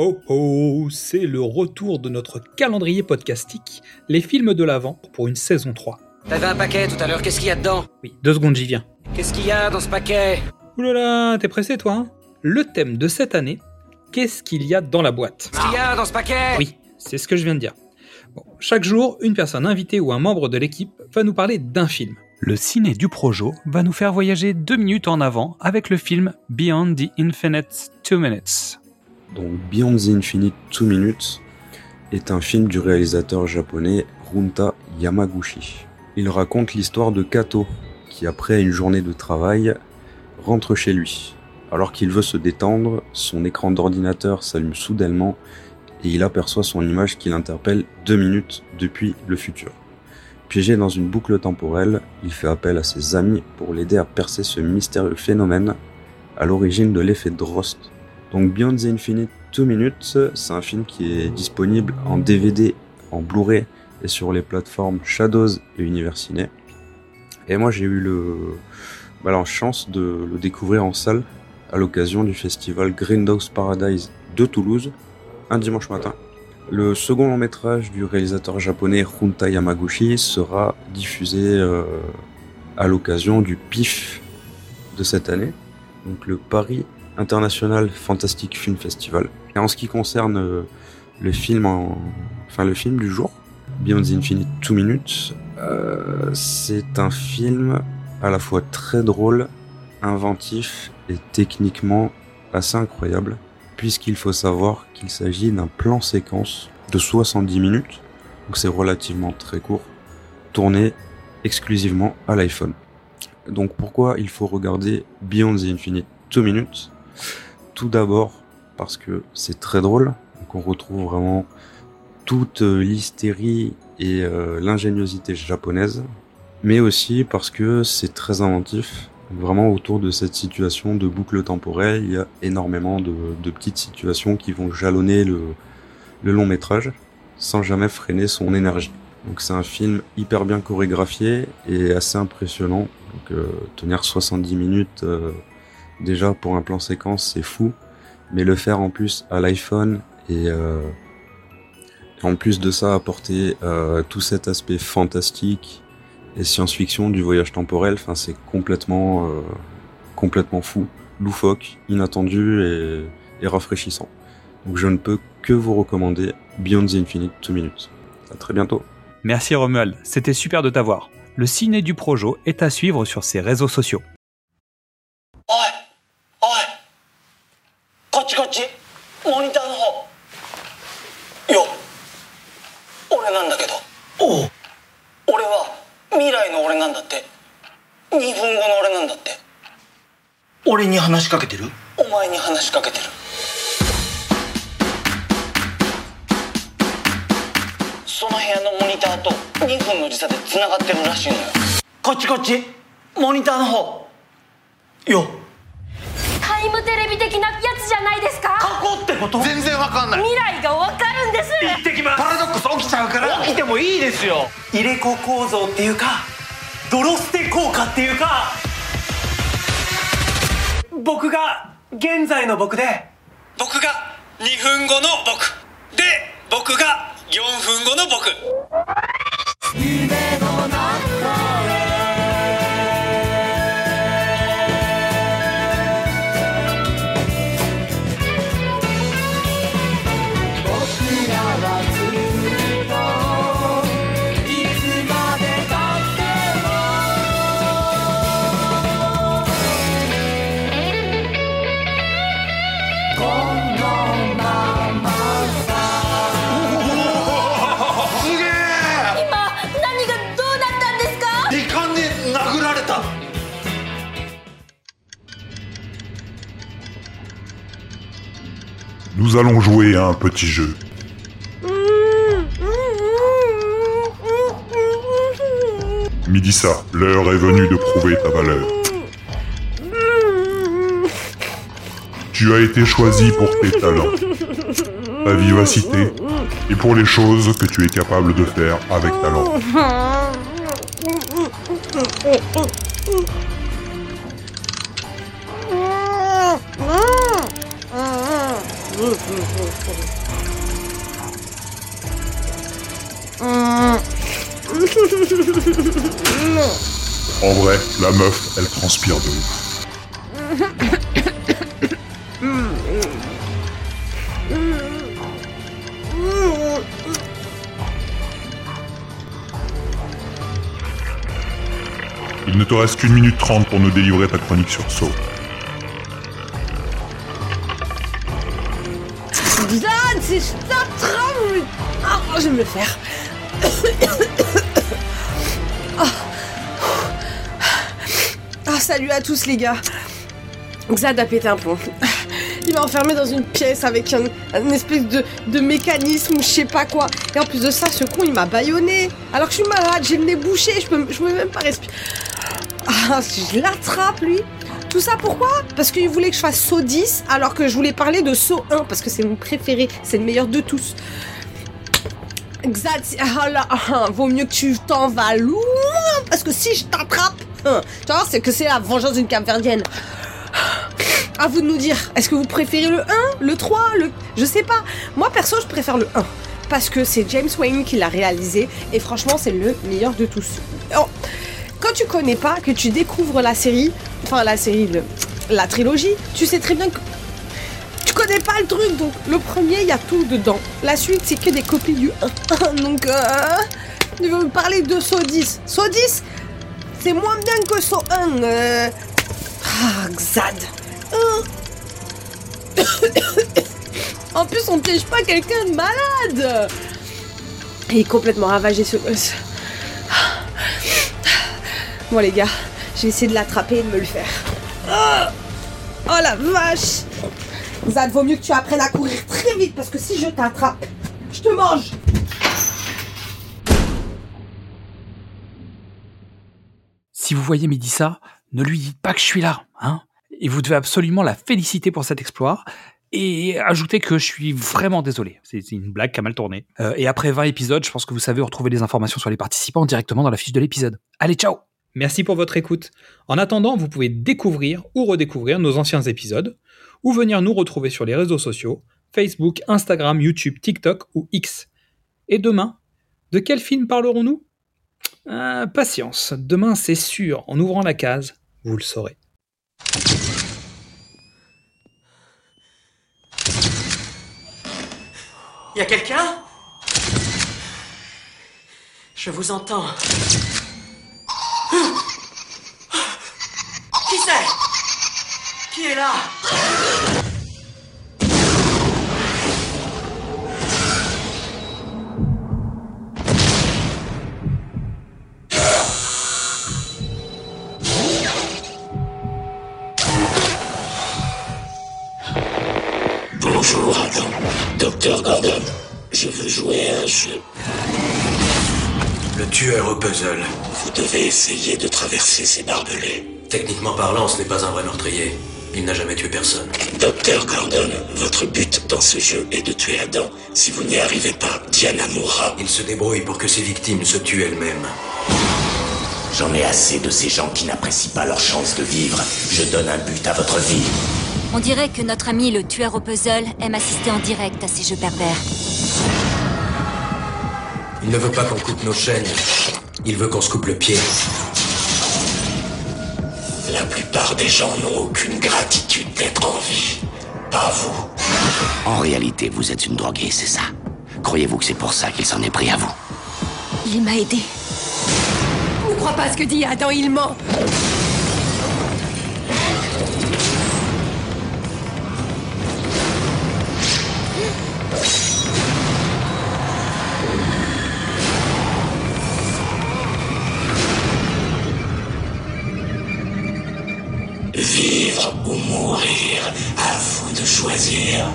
ho ho, c'est le retour de notre calendrier podcastique, les films de l'Avent pour une saison 3. T'avais un paquet tout à l'heure, qu'est-ce qu'il y a dedans? Oui, deux secondes, j'y viens. Qu'est-ce qu'il y a dans ce paquet? Oulala, t'es pressé toi hein? Le thème de cette année, qu'est-ce qu'il y a dans la boîte? Qu'est-ce qu'il y a dans ce paquet? Oui, c'est ce que je viens de dire. Bon, chaque jour, une personne invitée ou un membre de l'équipe va nous parler d'un film. Le ciné du Projo va nous faire voyager deux minutes en avant avec le film Beyond the Infinite Two Minutes. Donc Beyond the Infinite Two Minutes est un film du réalisateur japonais Runta Yamaguchi. Il raconte l'histoire de Kato, qui après une journée de travail rentre chez lui. Alors qu'il veut se détendre, son écran d'ordinateur s'allume soudainement et il aperçoit son image qui l'interpelle deux minutes depuis le futur. Piégé dans une boucle temporelle, il fait appel à ses amis pour l'aider à percer ce mystérieux phénomène à l'origine de l'effet Drost. Donc Beyond the Infinite 2 Minutes, c'est un film qui est disponible en DVD, en Blu-ray et sur les plateformes Shadows et Univers Ciné. Et moi j'ai eu bah, la chance de le découvrir en salle à l'occasion du festival Green Dogs Paradise de Toulouse, un dimanche matin. Le second long métrage du réalisateur japonais Junta Yamaguchi sera diffusé euh, à l'occasion du PIF de cette année, donc le Paris International Fantastic Film Festival. Et en ce qui concerne euh, le film, en... enfin le film du jour, Beyond the Infinite 2 Minutes, euh, c'est un film à la fois très drôle, inventif et techniquement assez incroyable, puisqu'il faut savoir qu'il s'agit d'un plan séquence de 70 minutes, donc c'est relativement très court, tourné exclusivement à l'iPhone. Donc pourquoi il faut regarder Beyond the Infinite 2 Minutes? Tout d'abord parce que c'est très drôle, donc on retrouve vraiment toute l'hystérie et euh, l'ingéniosité japonaise, mais aussi parce que c'est très inventif. Vraiment autour de cette situation de boucle temporelle, il y a énormément de, petites situations qui vont jalonner le, long métrage sans jamais freiner son énergie. Donc c'est un film hyper bien chorégraphié et assez impressionnant. Donc euh, tenir 70 minutes euh, déjà pour un plan séquence c'est fou, mais le faire en plus à l'iPhone et euh, en plus de ça apporter euh, tout cet aspect fantastique et science-fiction du voyage temporel, enfin c'est complètement euh, complètement fou, loufoque, inattendu et, et rafraîchissant. Donc je ne peux que vous recommander Beyond the Infinite 2 minutes. À très bientôt. Merci Romuald, c'était super de t'avoir. Le ciné du Projo est à suivre sur ses réseaux sociaux. おい。こっちこっち。モニターの方。よ。俺なんだけど。おう。俺は未来の俺なんだって。2分後の俺なんだって。俺に話しかけてる？お前に話しかけてる。その部屋のモニターと2分の時差で繋がってるらしいのよ。こっちこっち。モニターの方。よ。タイムテレビ的なやつじゃないですか？過去ってこと？全然わかんない。未来がわかるんです。行ってきます。パラドックス起きちゃうから。起きてもいいですよ。入れ子構造っていうかドロステ効果っていうか。僕が現在の僕で。僕が2分後の僕。で僕が4分後の僕 Nous allons jouer à un petit jeu. Midissa, l'heure est venue de prouver ta valeur. Tu as été choisi pour tes talents, ta vivacité et pour les choses que tu es capable de faire avec talent. En vrai, la meuf, elle transpire de ouf. Il ne te reste qu'une minute trente pour nous délivrer ta chronique sur Saw. Zad, c'est tremble Ah, je vais me le faire. Ah. Ah, salut à tous les gars. Xad a pété un plomb. Il m'a enfermé dans une pièce avec un, espèce de, mécanisme ou je sais pas quoi. Et en plus de ça, ce con, il m'a baïonné. Alors que je suis malade, j'ai le nez bouché, je peux, je peux même pas respirer. Ah, si je l'attrape, lui. Tout ça pourquoi? Parce qu'il voulait que je fasse saut 10 alors que je voulais parler de saut 1 parce que c'est mon préféré, c'est le meilleur de tous. Exact. Ah là, ah, vaut mieux que tu t'en vas loin parce que si je t'attrape, hein, tu vois, c'est que c'est la vengeance d'une capverdienne. À vous de nous dire, est-ce que vous préférez le 1, le 3, le... Je sais pas. Moi, perso, je préfère le 1. Parce que c'est James Wayne qui l'a réalisé. Et franchement, c'est le meilleur de tous. Oh, tu connais pas, que tu découvres la série, enfin la série, le- la trilogie, tu sais très bien que tu connais pas le truc. Donc le premier, il y a tout dedans. La suite, c'est que des copies du 1. Donc, euh, tu veux me parler de Saw 10. Saw 10, c'est moins bien que Saw 1. euh. Ah, Xad. En plus, on piège pas quelqu'un de malade. Il est complètement ravagé ce. Bon les gars, je vais essayer de l'attraper et de me le faire. Ah oh la vache Zad, vaut mieux que tu apprennes à courir très vite parce que si je t'attrape, je te mange Si vous voyez Médissa, ne lui dites pas que je suis là, hein. Et vous devez absolument la féliciter pour cet exploit. Et ajouter que je suis vraiment désolé. C'est c'est une blague qui a mal tourné. Euh, et après 20 épisodes, je pense que vous savez retrouver les informations sur les participants directement dans la fiche de l'épisode. Allez, ciao Merci pour votre écoute. En attendant, vous pouvez découvrir ou redécouvrir nos anciens épisodes, ou venir nous retrouver sur les réseaux sociaux, Facebook, Instagram, YouTube, TikTok ou X. Et demain, de quel film parlerons-nous? Ah, Patience, demain c'est sûr, en ouvrant la case, vous le saurez. Y a quelqu'un? Je vous entends. C'est Qui est là? Bonjour Adam. Docteur Gordon. Je veux jouer à un jeu. Le tueur au puzzle. Vous devez essayer de traverser ces barbelés. Techniquement parlant, ce n'est pas un vrai meurtrier. Il n'a jamais tué personne. Docteur Gordon, votre but dans ce jeu est de tuer Adam. Si vous n'y arrivez pas, Diana mourra. Il se débrouille pour que ses victimes se tuent elles-mêmes. J'en ai assez de ces gens qui n'apprécient pas leur chance de vivre. Je donne un but à votre vie. On dirait que notre ami le tueur au puzzle aime assister en direct à ces jeux pervers. Il ne veut pas qu'on coupe nos chaînes. Il veut qu'on se coupe le pied. La plupart des gens n'ont aucune gratitude d'être en vie. Pas vous. En réalité, vous êtes une droguée, c'est ça Croyez-vous que c'est pour ça qu'il s'en est pris à vous? Il m'a aidé. On croit pas ce que dit Adam, il ment ou mourir, à vous de choisir.